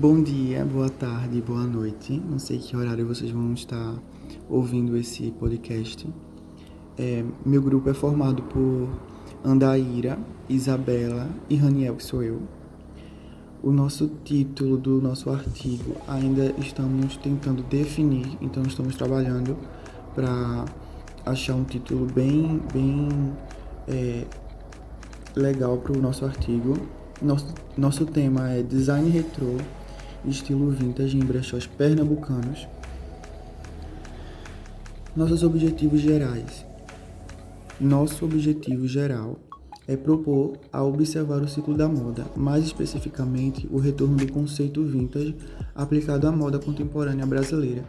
Bom dia, boa tarde, boa noite. Não sei que horário vocês vão estar ouvindo esse podcast. É, meu grupo é formado por Andaíra, Isabela e Raniel, que sou eu. O nosso título do nosso artigo ainda estamos tentando definir, então estamos trabalhando para achar um título bem, bem é, legal para o nosso artigo. Nosso, nosso tema é Design Retrô estilo vintage em brechós pernambucanos. Nossos objetivos gerais. Nosso objetivo geral é propor a observar o ciclo da moda, mais especificamente o retorno do conceito vintage aplicado à moda contemporânea brasileira.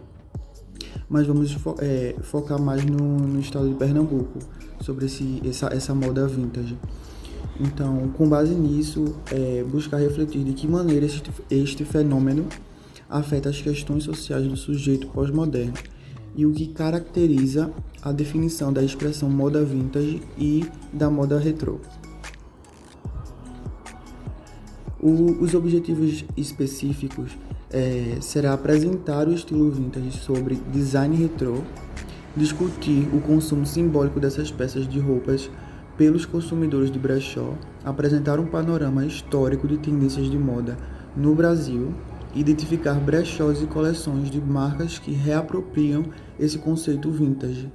Mas vamos fo é, focar mais no, no, estado de Pernambuco, sobre esse, essa, essa moda vintage. Então, com base nisso, é, buscar refletir de que maneira este, este fenômeno afeta as questões sociais do sujeito pós-moderno e o que caracteriza a definição da expressão moda vintage e da moda retrô. O, os objetivos específicos é, será apresentar o estilo vintage sobre design retrô, discutir o consumo simbólico dessas peças de roupas pelos consumidores de brechó, apresentar um panorama histórico de tendências de moda no Brasil, identificar brechós e coleções de marcas que reapropriam esse conceito vintage.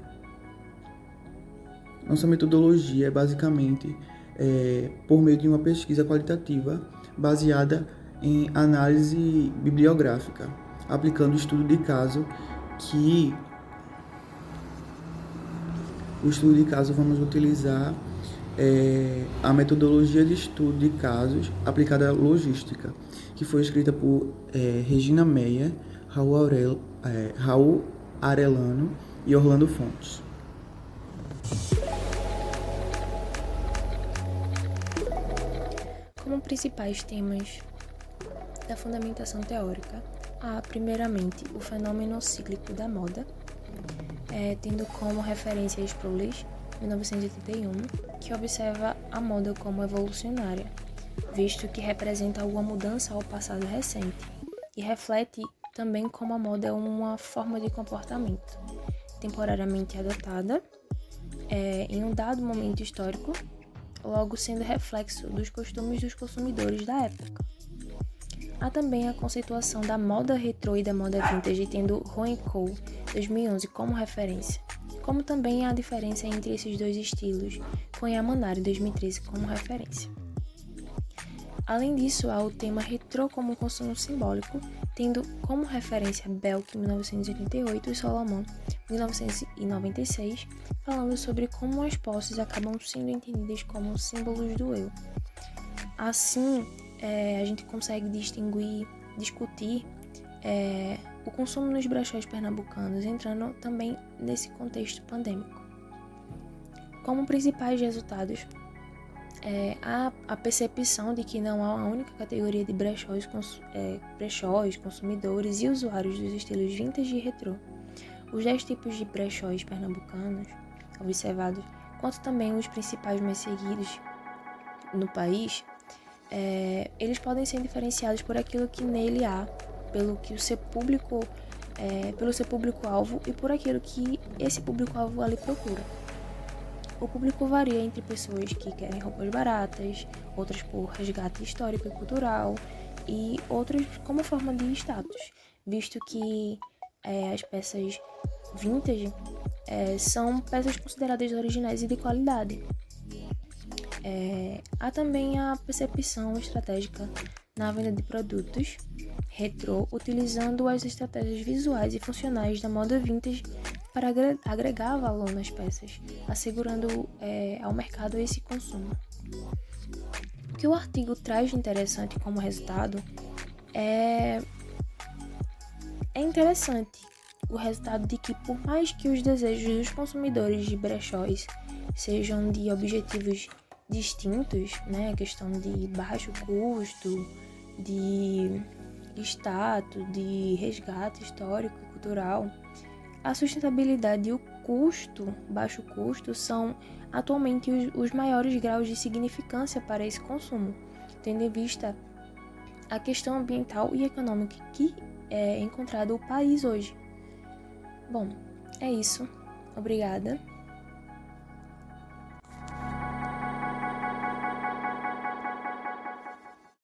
Nossa metodologia é basicamente é, por meio de uma pesquisa qualitativa baseada em análise bibliográfica, aplicando estudo de caso que o estudo de caso vamos utilizar é a metodologia de estudo de casos aplicada à logística, que foi escrita por é, Regina Meyer, Raul, Aurel, é, Raul e Orlando Fontes. Como principais temas da fundamentação teórica, há primeiramente o fenômeno cíclico da moda, é, tendo como referência Sproul's 1981, que observa a moda como evolucionária, visto que representa alguma mudança ao passado recente, e reflete também como a moda é uma forma de comportamento, temporariamente adotada é, em um dado momento histórico, logo sendo reflexo dos costumes dos consumidores da época. Há também a conceituação da moda retrô e da moda vintage, tendo Cole 2011 como referência, como também a diferença entre esses dois estilos, com Yamanari 2013 como referência. Além disso, há o tema retrô como consumo simbólico, tendo como referência Belk 1988 e Solomon 1996, falando sobre como as posses acabam sendo entendidas como símbolos do eu. Assim, é, a gente consegue distinguir, discutir é, o consumo nos brechós pernambucanos, entrando também nesse contexto pandêmico. Como principais resultados, é, há a percepção de que não há uma única categoria de brechós, cons, é, brechós, consumidores e usuários dos estilos vintage e retrô. Os 10 tipos de brechós pernambucanos observados, quanto também os principais mais seguidos no país, é, eles podem ser diferenciados por aquilo que nele há pelo que o seu público, é, pelo seu público-alvo e por aquilo que esse público-alvo ali procura. O público varia entre pessoas que querem roupas baratas, outras por resgate histórico e cultural e outras como forma de status, visto que é, as peças vintage é, são peças consideradas originais e de qualidade. É, há também a percepção estratégica na venda de produtos retrô, utilizando as estratégias visuais e funcionais da moda vintage para agregar valor nas peças, assegurando é, ao mercado esse consumo. O que o artigo traz de interessante como resultado é, é interessante o resultado de que, por mais que os desejos dos consumidores de brechóis sejam de objetivos distintos, né, questão de baixo custo, de status, de resgate histórico e cultural, a sustentabilidade e o custo, baixo custo, são atualmente os, os maiores graus de significância para esse consumo, tendo em vista a questão ambiental e econômica que é encontrado o país hoje. Bom, é isso. Obrigada.